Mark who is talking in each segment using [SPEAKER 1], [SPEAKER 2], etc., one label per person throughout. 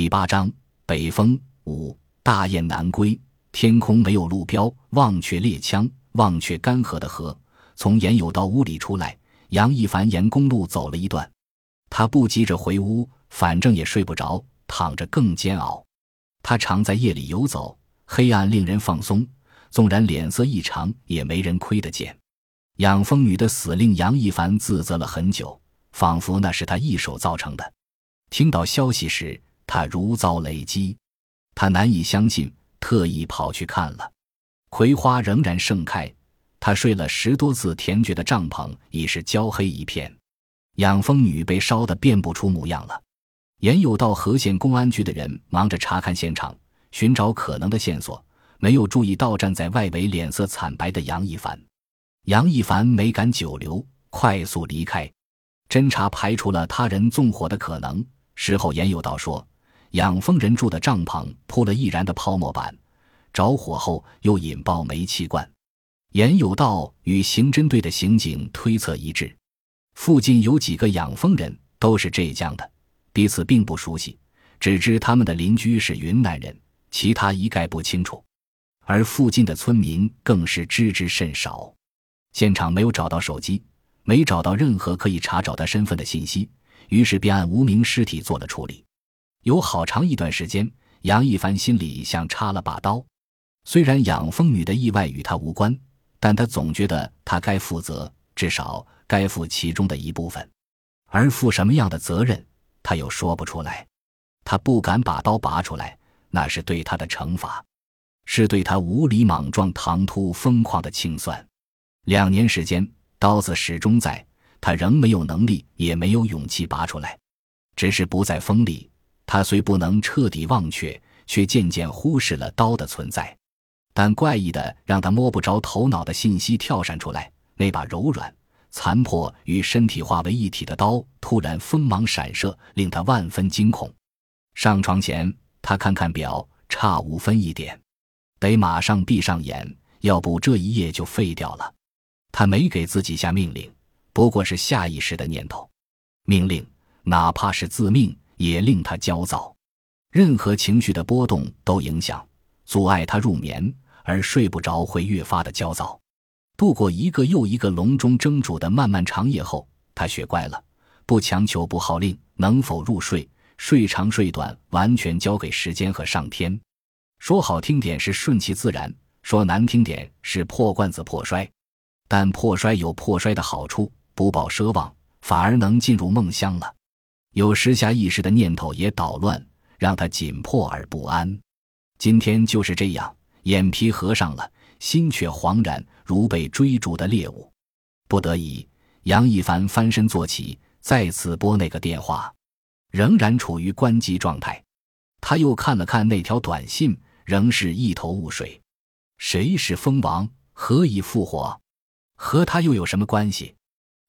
[SPEAKER 1] 第八章北风五大雁南归，天空没有路标，忘却猎枪，忘却干涸的河。从严友道屋里出来，杨一凡沿公路走了一段，他不急着回屋，反正也睡不着，躺着更煎熬。他常在夜里游走，黑暗令人放松，纵然脸色异常，也没人窥得见。养蜂女的死令杨一凡自责了很久，仿佛那是他一手造成的。听到消息时，他如遭雷击，他难以相信，特意跑去看了。葵花仍然盛开，他睡了十多次田觉的帐篷已是焦黑一片。养蜂女被烧得辨不出模样了。沿有到河县公安局的人忙着查看现场，寻找可能的线索，没有注意到站在外围脸色惨白的杨一凡。杨一凡没敢久留，快速离开。侦查排除了他人纵火的可能。事后，严有道说。养蜂人住的帐篷铺了易燃的泡沫板，着火后又引爆煤气罐。严有道与刑侦队的刑警推测一致，附近有几个养蜂人都是浙江的，彼此并不熟悉，只知他们的邻居是云南人，其他一概不清楚。而附近的村民更是知之甚少。现场没有找到手机，没找到任何可以查找他身份的信息，于是便按无名尸体做了处理。有好长一段时间，杨一凡心里像插了把刀。虽然养蜂女的意外与他无关，但他总觉得他该负责，至少该负其中的一部分。而负什么样的责任，他又说不出来。他不敢把刀拔出来，那是对他的惩罚，是对他无理莽撞、唐突疯狂的清算。两年时间，刀子始终在，他仍没有能力，也没有勇气拔出来，只是不在锋利。他虽不能彻底忘却，却渐渐忽视了刀的存在。但怪异的让他摸不着头脑的信息跳闪出来：那把柔软、残破与身体化为一体的刀突然锋芒闪射，令他万分惊恐。上床前，他看看表，差五分一点，得马上闭上眼，要不这一夜就废掉了。他没给自己下命令，不过是下意识的念头。命令，哪怕是自命。也令他焦躁，任何情绪的波动都影响、阻碍他入眠，而睡不着会越发的焦躁。度过一个又一个笼中蒸煮的漫漫长夜后，他学乖了，不强求，不号令，能否入睡，睡长睡短，完全交给时间和上天。说好听点是顺其自然，说难听点是破罐子破摔。但破摔有破摔的好处，不抱奢望，反而能进入梦乡了。有时下意识的念头也捣乱，让他紧迫而不安。今天就是这样，眼皮合上了，心却惶然，如被追逐的猎物。不得已，杨一凡翻身坐起，再次拨那个电话，仍然处于关机状态。他又看了看那条短信，仍是一头雾水。谁是蜂王？何以复活？和他又有什么关系？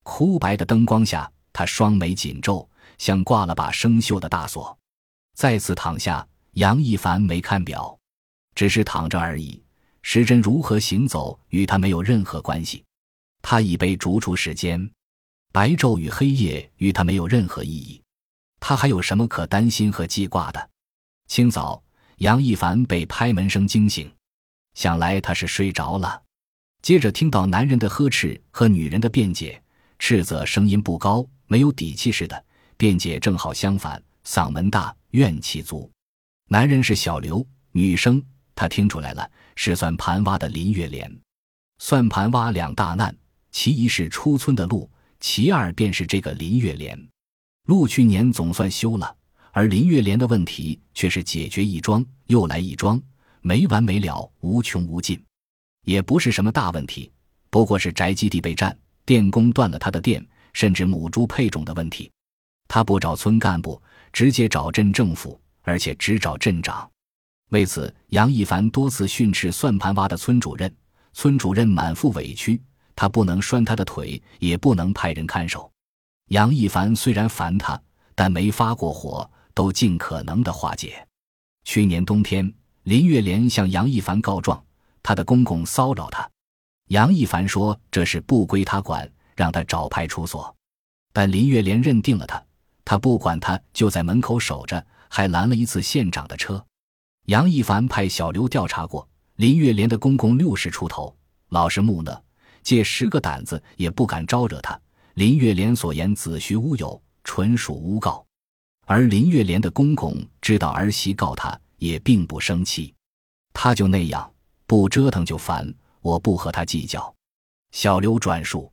[SPEAKER 1] 枯白的灯光下，他双眉紧皱。像挂了把生锈的大锁，再次躺下。杨一凡没看表，只是躺着而已。时针如何行走，与他没有任何关系。他已被逐出时间，白昼与黑夜与他没有任何意义。他还有什么可担心和记挂的？清早，杨一凡被拍门声惊醒，想来他是睡着了。接着听到男人的呵斥和女人的辩解，斥责声音不高，没有底气似的。辩解正好相反，嗓门大，怨气足。男人是小刘，女生他听出来了，是算盘挖的林月莲。算盘挖两大难，其一是出村的路，其二便是这个林月莲。路去年总算修了，而林月莲的问题却是解决一桩又来一桩，没完没了，无穷无尽。也不是什么大问题，不过是宅基地被占，电工断了他的电，甚至母猪配种的问题。他不找村干部，直接找镇政府，而且只找镇长。为此，杨一凡多次训斥算盘洼的村主任。村主任满腹委屈，他不能拴他的腿，也不能派人看守。杨一凡虽然烦他，但没发过火，都尽可能的化解。去年冬天，林月莲向杨一凡告状，他的公公骚扰他。杨一凡说这事不归他管，让他找派出所。但林月莲认定了他。他不管他，就在门口守着，还拦了一次县长的车。杨一凡派小刘调查过，林月莲的公公六十出头，老实木讷，借十个胆子也不敢招惹他。林月莲所言子虚乌有，纯属诬告。而林月莲的公公知道儿媳告他，也并不生气，他就那样，不折腾就烦，我不和他计较。小刘转述。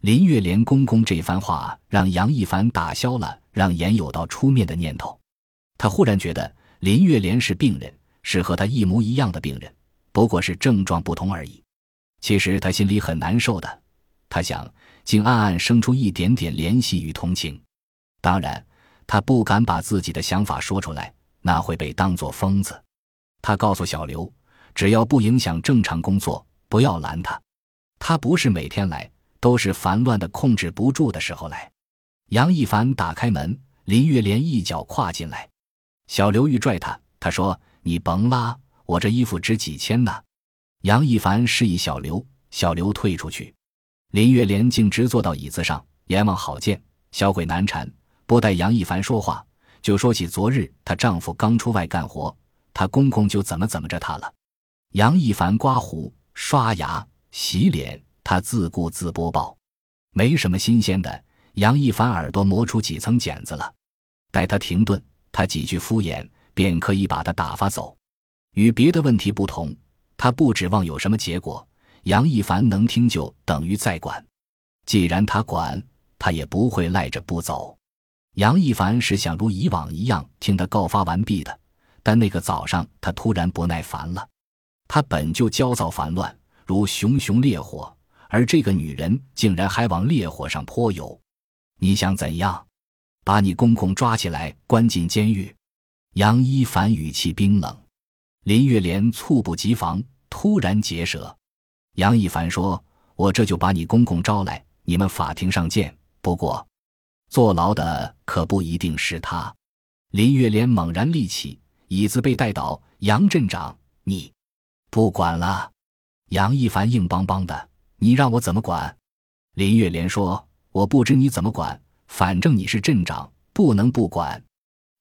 [SPEAKER 1] 林月莲公公这番话让杨一凡打消了让严有道出面的念头。他忽然觉得林月莲是病人，是和他一模一样的病人，不过是症状不同而已。其实他心里很难受的。他想，竟暗暗生出一点点怜惜与同情。当然，他不敢把自己的想法说出来，那会被当作疯子。他告诉小刘，只要不影响正常工作，不要拦他。他不是每天来。都是烦乱的控制不住的时候来。杨一凡打开门，林月莲一脚跨进来。小刘玉拽他，他说：“你甭拉，我这衣服值几千呢。”杨一凡示意小刘，小刘退出去。林月莲径直坐到椅子上，阎王好见，小鬼难缠。不待杨一凡说话，就说起昨日她丈夫刚出外干活，她公公就怎么怎么着她了。杨一凡刮胡、刷牙、洗脸。他自顾自播报，没什么新鲜的。杨一凡耳朵磨出几层茧子了。待他停顿，他几句敷衍，便可以把他打发走。与别的问题不同，他不指望有什么结果。杨一凡能听就等于在管。既然他管，他也不会赖着不走。杨一凡是想如以往一样听他告发完毕的，但那个早上他突然不耐烦了。他本就焦躁烦乱，如熊熊烈火。而这个女人竟然还往烈火上泼油，你想怎样？把你公公抓起来关进监狱？杨一凡语气冰冷。林月莲猝不及防，突然结舌。杨一凡说：“我这就把你公公招来，你们法庭上见。不过，坐牢的可不一定是他。”林月莲猛然立起，椅子被带倒。杨镇长，你不管了？杨一凡硬邦邦的。你让我怎么管？林月莲说：“我不知你怎么管，反正你是镇长，不能不管。”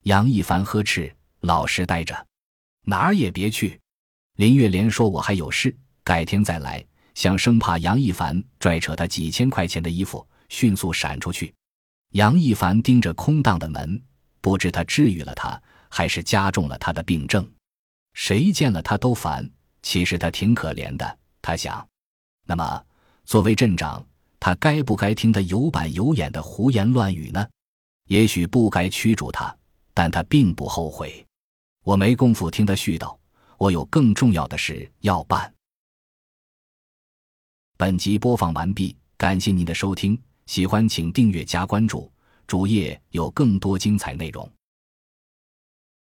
[SPEAKER 1] 杨一凡呵斥：“老实待着，哪儿也别去。”林月莲说：“我还有事，改天再来。”想生怕杨一凡拽扯他几千块钱的衣服，迅速闪出去。杨一凡盯着空荡的门，不知他治愈了他，还是加重了他的病症。谁见了他都烦。其实他挺可怜的，他想。那么。作为镇长，他该不该听他有板有眼的胡言乱语呢？也许不该驱逐他，但他并不后悔。我没工夫听他絮叨，我有更重要的事要办。本集播放完毕，感谢您的收听，喜欢请订阅加关注，主页有更多精彩内容。